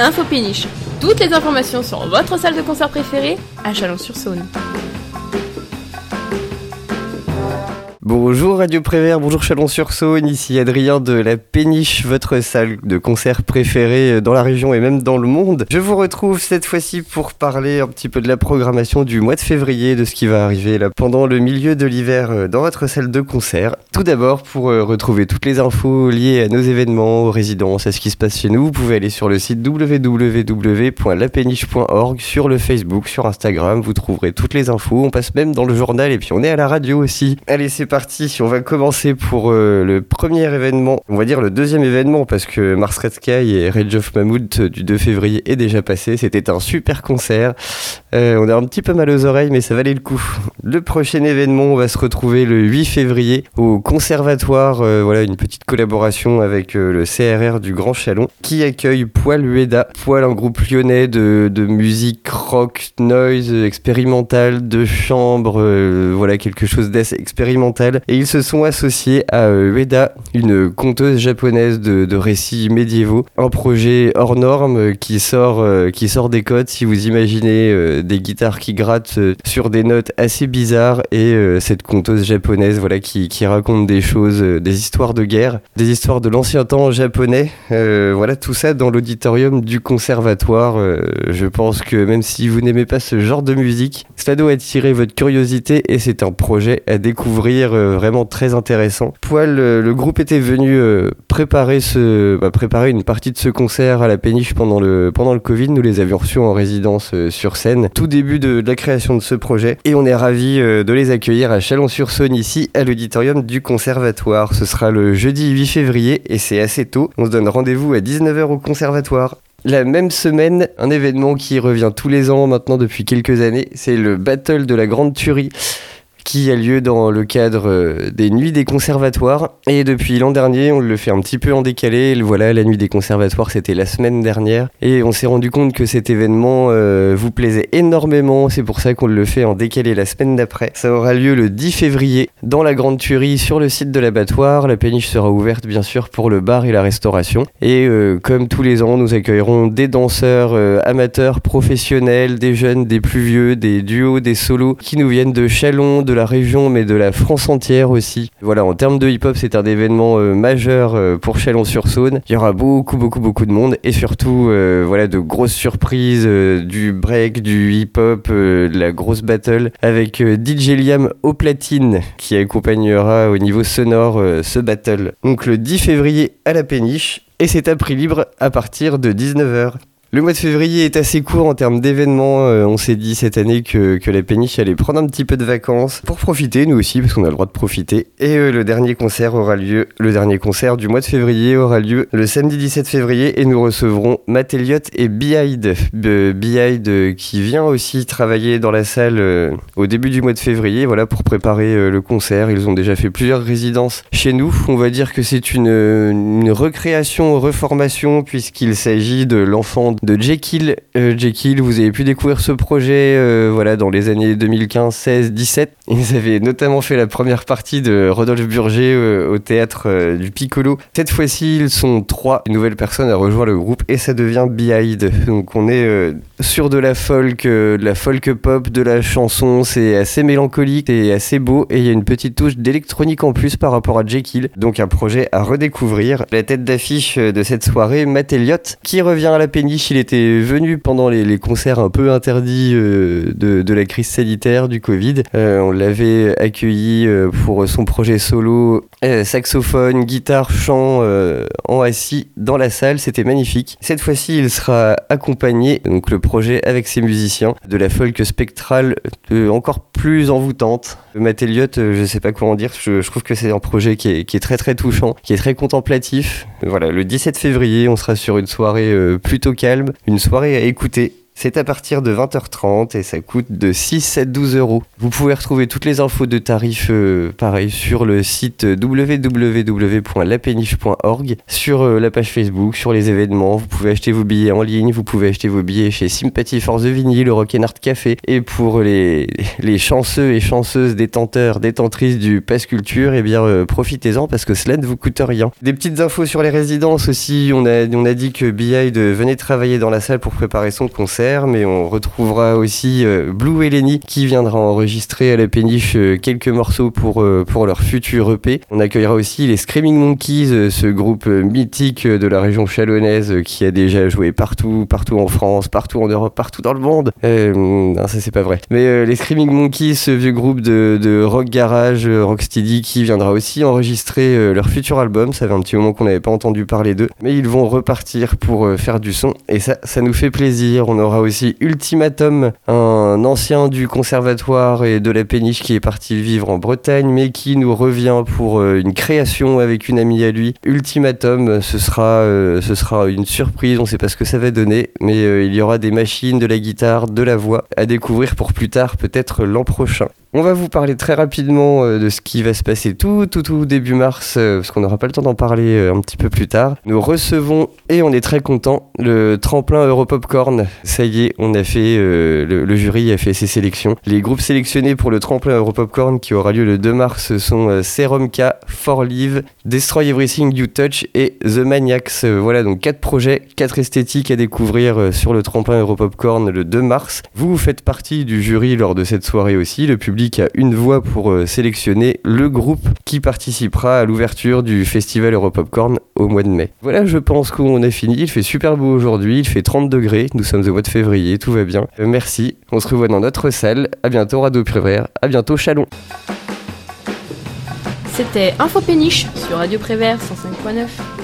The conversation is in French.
Info Péniche. Toutes les informations sur votre salle de concert préférée à Chalon-sur-Saône. Bonjour Radio Prévert, bonjour Chalon-sur-Saône, ici Adrien de la Péniche, votre salle de concert préférée dans la région et même dans le monde. Je vous retrouve cette fois-ci pour parler un petit peu de la programmation du mois de février, de ce qui va arriver là pendant le milieu de l'hiver euh, dans votre salle de concert. Tout d'abord, pour euh, retrouver toutes les infos liées à nos événements, aux résidences, à ce qui se passe chez nous, vous pouvez aller sur le site www.lapéniche.org, sur le Facebook, sur Instagram, vous trouverez toutes les infos. On passe même dans le journal et puis on est à la radio aussi. Allez, c'est parti on va commencer pour euh, le premier événement, on va dire le deuxième événement, parce que Mars Red et Rage of Mammoth du 2 février est déjà passé. C'était un super concert. Euh, on a un petit peu mal aux oreilles, mais ça valait le coup. Le prochain événement, on va se retrouver le 8 février au Conservatoire. Euh, voilà, une petite collaboration avec le CRR du Grand Chalon qui accueille Poil Ueda. Poil, un groupe lyonnais de, musique rock, noise, expérimentale, de chambre. voilà, quelque chose d'assez et ils se sont associés à euh, Ueda, une conteuse japonaise de, récits médiévaux, un projet hors norme euh, qui sort, euh, qui sort des codes si vous imaginez des guitares qui grattent sur des notes assez bizarres et cette conteuse japonaise voilà qui, raconte des choses, des histoires de guerre, des histoires de l'ancien temps japonais. voilà tout ça dans l'auditorium du conservatoire. je pense que même si vous n'aimez pas ce genre de musique, cela doit attirer votre curiosité et c'est un projet à découvrir vraiment très intéressant. Poil, euh, le groupe était venu euh, préparer, ce, bah, préparer une partie de ce concert à la péniche pendant le, pendant le Covid. Nous les avions reçus en résidence sur scène, tout début de, la création de ce projet. Et on est ravis de les accueillir à Chalon-sur-Saône, ici, à l'auditorium du Conservatoire. Ce sera le jeudi 8 février et c'est assez tôt. On se donne rendez-vous à 19h au Conservatoire. La même semaine, un événement qui revient tous les ans maintenant depuis quelques années, c'est le Battle de la Grande Tuerie qui a lieu dans le cadre euh, des Nuits des Conservatoires. Et depuis l'an dernier, on le fait un petit peu en décalé. Voilà, la Nuit des Conservatoires, c'était la semaine dernière. Et on s'est rendu compte que cet événement euh, vous plaisait énormément. C'est pour ça qu'on le fait en décalé la semaine d'après. Ça aura lieu le 10 février dans la Grande Tuerie sur le site de l'abattoir. La péniche sera ouverte, bien sûr, pour le bar et la restauration. Et euh, comme tous les ans, nous accueillerons des danseurs amateurs, professionnels, des jeunes, des plus vieux, des duos, des solos qui nous viennent de Chalon, de la région, mais de la France entière aussi. Voilà, en termes de hip-hop, c'est un événement euh, majeur euh, pour Chalon-sur-Saône. Il y aura beaucoup, beaucoup, beaucoup de monde et surtout, euh, voilà, de grosses surprises, du break, du hip-hop, la grosse battle avec DJ Liam au platine qui accompagnera au niveau sonore ce battle. Donc le 10 février à la péniche et c'est à prix libre à partir de 19h. Le mois de février est assez court en termes d'événements. Euh, on s'est dit cette année que, que, la péniche allait prendre un petit peu de vacances pour profiter, nous aussi, parce qu'on a le droit de profiter. Et euh, le dernier concert aura lieu, le dernier concert du mois de février aura lieu le samedi 17 février et nous recevrons Matt Elliott et Behind. Behind qui vient aussi travailler dans la salle euh, au début du mois de février, voilà, pour préparer le concert. Ils ont déjà fait plusieurs résidences chez nous. On va dire que c'est une, une recréation, reformation, puisqu'il s'agit de l'enfant de Jekyll. Euh, Jekyll, vous avez pu découvrir ce projet euh, voilà, dans les années 2015, 16, 17. Ils avaient notamment fait la première partie de Rodolphe Burger euh, au théâtre du Piccolo. Cette fois-ci, ils sont trois nouvelles personnes à rejoindre le groupe et ça devient Behind. Donc on est sur de la folk, de la folk pop, de la chanson. C'est assez mélancolique, et assez beau et il y a une petite touche d'électronique en plus par rapport à Jekyll. Donc un projet à redécouvrir. La tête d'affiche de cette soirée, Matt Elliott, qui revient à la péniche il était venu pendant les, concerts un peu interdits euh, de, la crise sanitaire du Covid. Euh, on l'avait accueilli euh, pour son projet solo, saxophone, guitare, chant en assis dans la salle. C'était magnifique. Cette fois-ci, il sera accompagné, donc le projet avec ses musiciens, de la folk spectrale encore plus envoûtante. Matt Elliott, je sais pas comment dire, je, trouve que c'est un projet qui est, qui est, très très touchant, qui est très contemplatif. Voilà, le 17 février, on sera sur une soirée plutôt calme une soirée à écouter. C'est à partir de 20h30 et ça coûte de 6 à 12 euros. Vous pouvez retrouver toutes les infos de tarifs euh, pareil sur le site www.lapéniche.org, sur euh, la page Facebook, sur les événements. Vous pouvez acheter vos billets en ligne, vous pouvez acheter vos billets chez Sympathy for the Vinyl, le Rock Art Café. Et pour les, chanceux et chanceuses détenteurs, détentrices du Pass Culture, eh bien euh, profitez-en parce que cela ne vous coûte rien. Des petites infos sur les résidences aussi. On a, dit que Behind venait travailler dans la salle pour préparer son concert, mais on retrouvera aussi euh, Blue Eleni qui viendra enregistrer à la péniche euh, quelques morceaux pour, pour leur futur EP. On accueillera aussi les Screaming Monkeys, ce groupe mythique de la région chalonnaise qui a déjà joué partout, partout en France, partout en Europe, partout dans le monde. non, ça c'est pas vrai. Mais les Screaming Monkeys, ce vieux groupe de, de rock garage, rocksteady, qui viendra aussi enregistrer leur futur album. Ça fait un petit moment qu'on n'avait pas entendu parler d'eux, mais ils vont repartir pour euh, faire du son et ça, ça nous fait plaisir. On aura aussi Ultimatum, un ancien du conservatoire et de la péniche qui est parti vivre en Bretagne, mais qui nous revient pour euh, une création avec une amie à lui. Ultimatum, ce sera, euh, ce sera une surprise. On sait pas ce que ça va donner, mais il y aura des machines, de la guitare, de la voix à découvrir pour plus tard, peut-être l'an prochain. On va vous parler très rapidement de ce qui va se passer tout, tout, tout début mars, parce qu'on n'aura pas le temps d'en parler un petit peu plus tard. Nous recevons, et on est très content, le tremplin Europopcorn. Ça y est, on a fait, euh, le, jury a fait ses sélections. Les groupes sélectionnés pour le tremplin Europopcorn qui aura lieu le 2 mars sont euh, Serum K, For Live, Destroy Everything You Touch et The Maniacs. Euh, voilà donc quatre projets, quatre esthétiques à découvrir sur le tremplin Europopcorn le 2 mars. Vous faites partie du jury lors de cette soirée aussi. A une voix pour sélectionner le groupe qui participera à l'ouverture du festival Europopcorn au mois de mai. Voilà, je pense qu'on a fini. Il fait super beau aujourd'hui, il fait 30 degrés. Nous sommes au mois de février, tout va bien. Euh, merci, on se revoit dans notre salle. À bientôt, Radio Prévert. À bientôt, Chalon. C'était Info Péniche sur Radio Prévert 105.9.